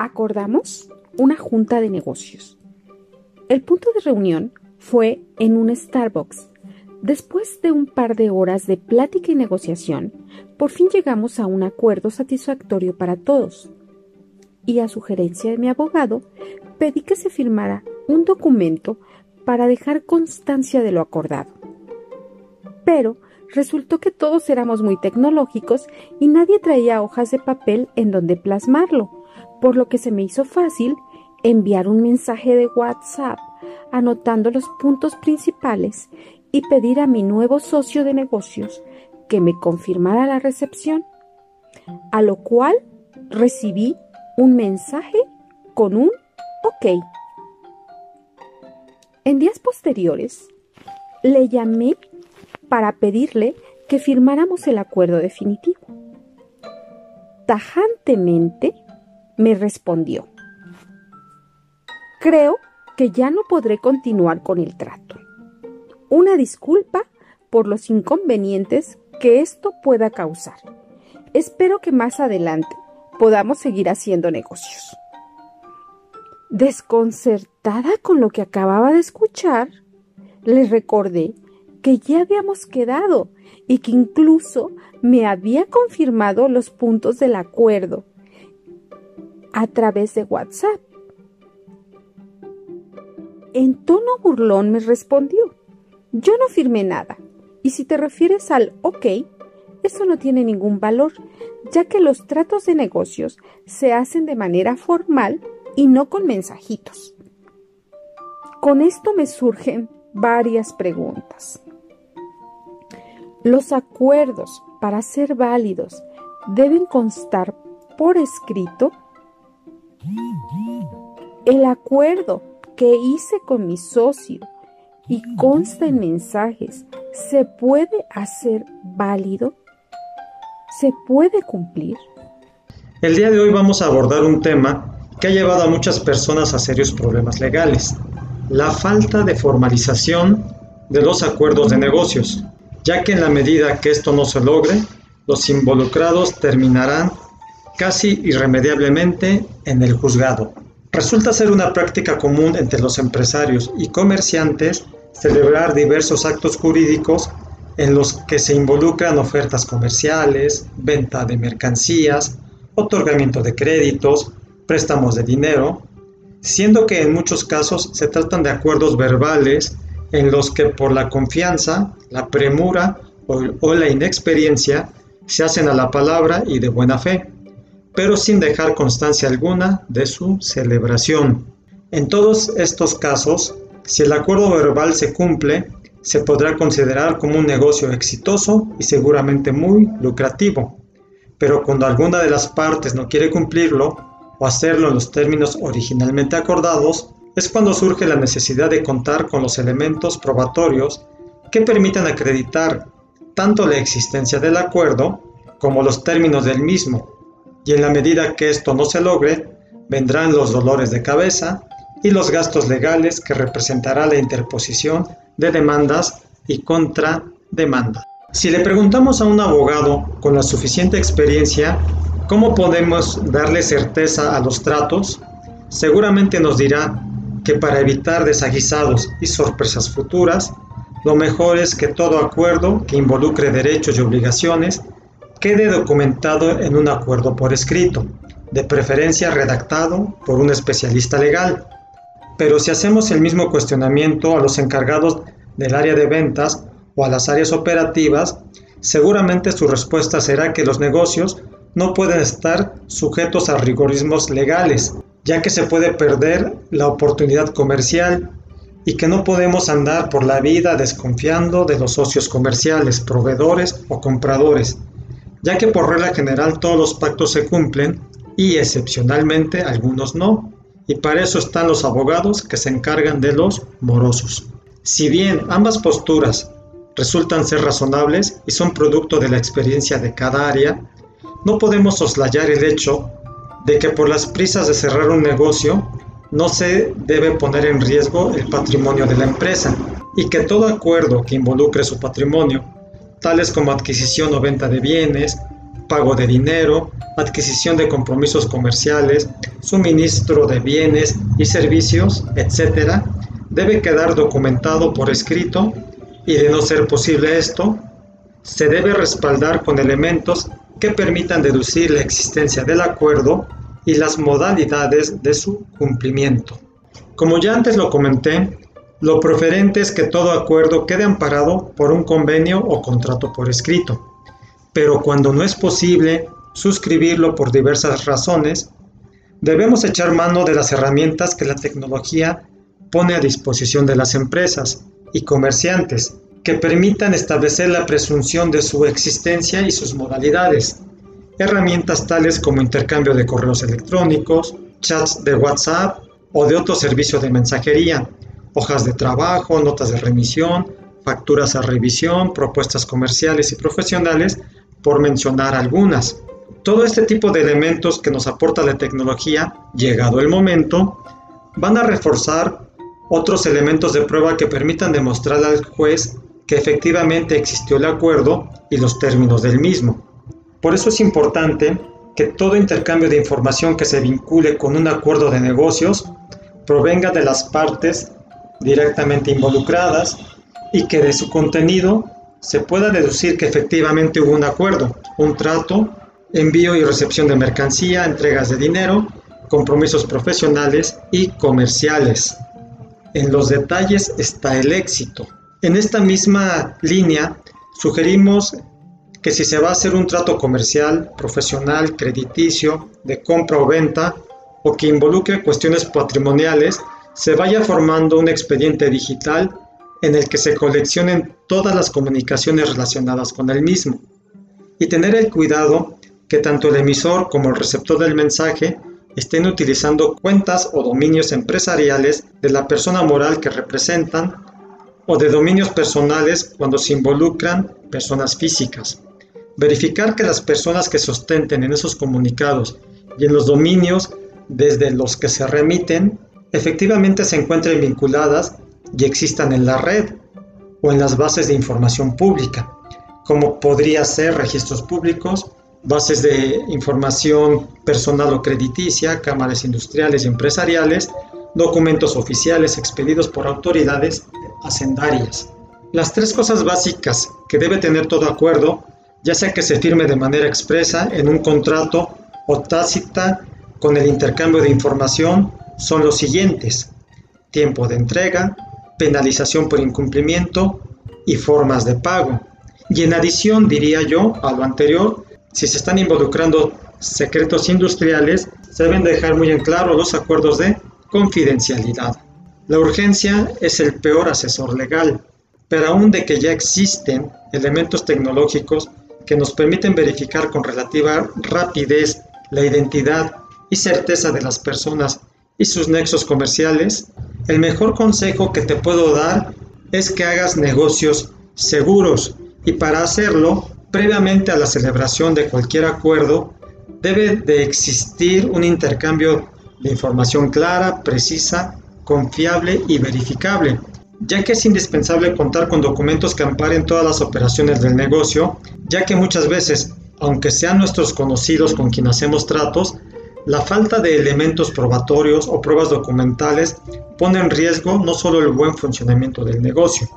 acordamos una junta de negocios. El punto de reunión fue en un Starbucks. Después de un par de horas de plática y negociación, por fin llegamos a un acuerdo satisfactorio para todos. Y a sugerencia de mi abogado, pedí que se firmara un documento para dejar constancia de lo acordado. Pero resultó que todos éramos muy tecnológicos y nadie traía hojas de papel en donde plasmarlo, por lo que se me hizo fácil enviar un mensaje de WhatsApp anotando los puntos principales y pedir a mi nuevo socio de negocios que me confirmara la recepción, a lo cual recibí un mensaje con un OK. En días posteriores, le llamé para pedirle que firmáramos el acuerdo definitivo. Tajantemente me respondió, creo que ya no podré continuar con el trato. Una disculpa por los inconvenientes que esto pueda causar. Espero que más adelante podamos seguir haciendo negocios. Desconcertada con lo que acababa de escuchar, le recordé que ya habíamos quedado y que incluso me había confirmado los puntos del acuerdo a través de WhatsApp. En tono burlón me respondió, yo no firmé nada, y si te refieres al OK, eso no tiene ningún valor, ya que los tratos de negocios se hacen de manera formal y no con mensajitos. Con esto me surgen varias preguntas. Los acuerdos, para ser válidos, deben constar por escrito. El acuerdo que hice con mi socio y consta en mensajes, ¿se puede hacer válido? ¿Se puede cumplir? El día de hoy vamos a abordar un tema que ha llevado a muchas personas a serios problemas legales, la falta de formalización de los acuerdos de negocios ya que en la medida que esto no se logre, los involucrados terminarán casi irremediablemente en el juzgado. Resulta ser una práctica común entre los empresarios y comerciantes celebrar diversos actos jurídicos en los que se involucran ofertas comerciales, venta de mercancías, otorgamiento de créditos, préstamos de dinero, siendo que en muchos casos se tratan de acuerdos verbales en los que por la confianza, la premura o, la inexperiencia se hacen a la palabra y de buena fe, pero sin dejar constancia alguna de su celebración. En todos estos casos, si el acuerdo verbal se cumple, se podrá considerar como un negocio exitoso y seguramente muy lucrativo. Pero cuando alguna de las partes no quiere cumplirlo o hacerlo en los términos originalmente acordados, es cuando surge la necesidad de contar con los elementos probatorios que permitan acreditar tanto la existencia del acuerdo como los términos del mismo, y en la medida que esto no se logre, vendrán los dolores de cabeza y los gastos legales que representará la interposición de demandas y contrademanda. Si le preguntamos a un abogado con la suficiente experiencia cómo podemos darle certeza a los tratos, seguramente nos dirá que para evitar desaguisados y sorpresas futuras, lo mejor es que todo acuerdo que involucre derechos y obligaciones quede documentado en un acuerdo por escrito, de preferencia redactado por un especialista legal. Pero si hacemos el mismo cuestionamiento a los encargados del área de ventas o a las áreas operativas, seguramente su respuesta será que los negocios no pueden estar sujetos a rigorismos legales, ya que se puede perder la oportunidad comercial y que no podemos andar por la vida desconfiando de los socios comerciales, proveedores o compradores, ya que por regla general todos los pactos se cumplen y excepcionalmente algunos no, y para eso están los abogados que se encargan de los morosos. Si bien ambas posturas resultan ser razonables y son producto de la experiencia de cada área, no podemos soslayar el hecho de que por las prisas de cerrar un negocio no se debe poner en riesgo el patrimonio de la empresa y que todo acuerdo que involucre su patrimonio, tales como adquisición o venta de bienes, pago de dinero, adquisición de compromisos comerciales, suministro de bienes y servicios, etc., debe quedar documentado por escrito y de no ser posible esto, se debe respaldar con elementos que permitan deducir la existencia del acuerdo y las modalidades de su cumplimiento. Como ya antes lo comenté, lo preferente es que todo acuerdo quede amparado por un convenio o contrato por escrito, pero cuando no es posible suscribirlo por diversas razones, debemos echar mano de las herramientas que la tecnología pone a disposición de las empresas y comerciantes que permitan establecer la presunción de su existencia y sus modalidades. Herramientas tales como intercambio de correos electrónicos, chats de WhatsApp o de otro servicio de mensajería, hojas de trabajo, notas de remisión, facturas a revisión, propuestas comerciales y profesionales, por mencionar algunas. Todo este tipo de elementos que nos aporta la tecnología, llegado el momento, van a reforzar otros elementos de prueba que permitan demostrar al juez que efectivamente existió el acuerdo y los términos del mismo. Por eso es importante que todo intercambio de información que se vincule con un acuerdo de negocios provenga de las partes directamente involucradas y que de su contenido se pueda deducir que efectivamente hubo un acuerdo, un trato, envío y recepción de mercancía, entregas de dinero, compromisos profesionales y comerciales. En los detalles está el éxito. En esta misma línea, sugerimos que si se va a hacer un trato comercial, profesional, crediticio, de compra o venta, o que involucre cuestiones patrimoniales, se vaya formando un expediente digital en el que se coleccionen todas las comunicaciones relacionadas con el mismo. Y tener el cuidado que tanto el emisor como el receptor del mensaje estén utilizando cuentas o dominios empresariales de la persona moral que representan o de dominios personales cuando se involucran personas físicas. Verificar que las personas que sostenten en esos comunicados y en los dominios desde los que se remiten efectivamente se encuentren vinculadas y existan en la red o en las bases de información pública, como podría ser registros públicos, bases de información personal o crediticia, cámaras industriales y empresariales, documentos oficiales expedidos por autoridades hacendarias. Las tres cosas básicas que debe tener todo acuerdo, ya sea que se firme de manera expresa en un contrato o tácita con el intercambio de información, son los siguientes. Tiempo de entrega, penalización por incumplimiento y formas de pago. Y en adición, diría yo, a lo anterior, si se están involucrando secretos industriales, se deben dejar muy en claro los acuerdos de confidencialidad. La urgencia es el peor asesor legal, pero aún de que ya existen elementos tecnológicos que nos permiten verificar con relativa rapidez la identidad y certeza de las personas y sus nexos comerciales, el mejor consejo que te puedo dar es que hagas negocios seguros. Y para hacerlo, previamente a la celebración de cualquier acuerdo, debe de existir un intercambio de información clara, precisa, confiable y verificable, ya que es indispensable contar con documentos que amparen todas las operaciones del negocio, ya que muchas veces, aunque sean nuestros conocidos con quien hacemos tratos, la falta de elementos probatorios o pruebas documentales pone en riesgo no solo el buen funcionamiento del negocio,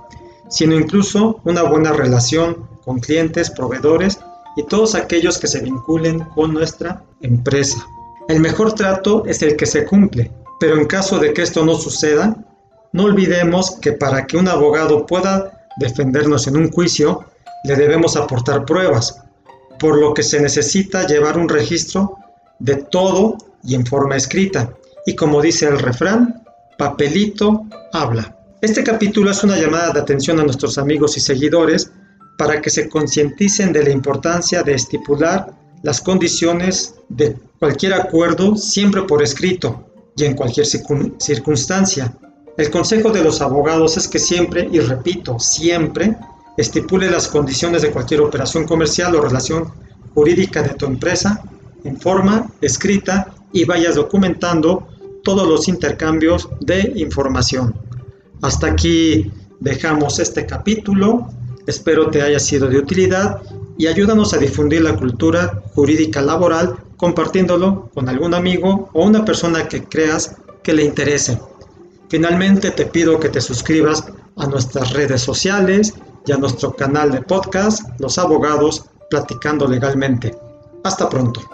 sino incluso una buena relación con clientes, proveedores y todos aquellos que se vinculen con nuestra empresa. El mejor trato es el que se cumple, pero en caso de que esto no suceda, no olvidemos que para que un abogado pueda defendernos en un juicio, le debemos aportar pruebas, por lo que se necesita llevar un registro de todo y en forma escrita. Y como dice el refrán, papelito habla. Este capítulo es una llamada de atención a nuestros amigos y seguidores para que se concienticen de la importancia de estipular las condiciones de cualquier acuerdo siempre por escrito y en cualquier circunstancia. El consejo de los abogados es que siempre, y repito, siempre, estipule las condiciones de cualquier operación comercial o relación jurídica de tu empresa en forma escrita y vayas documentando todos los intercambios de información. Hasta aquí dejamos este capítulo. Espero te haya sido de utilidad y ayúdanos a difundir la cultura jurídica laboral compartiéndolo con algún amigo o una persona que creas que le interese. Finalmente te pido que te suscribas a nuestras redes sociales y a nuestro canal de podcast Los Abogados Platicando Legalmente. Hasta pronto.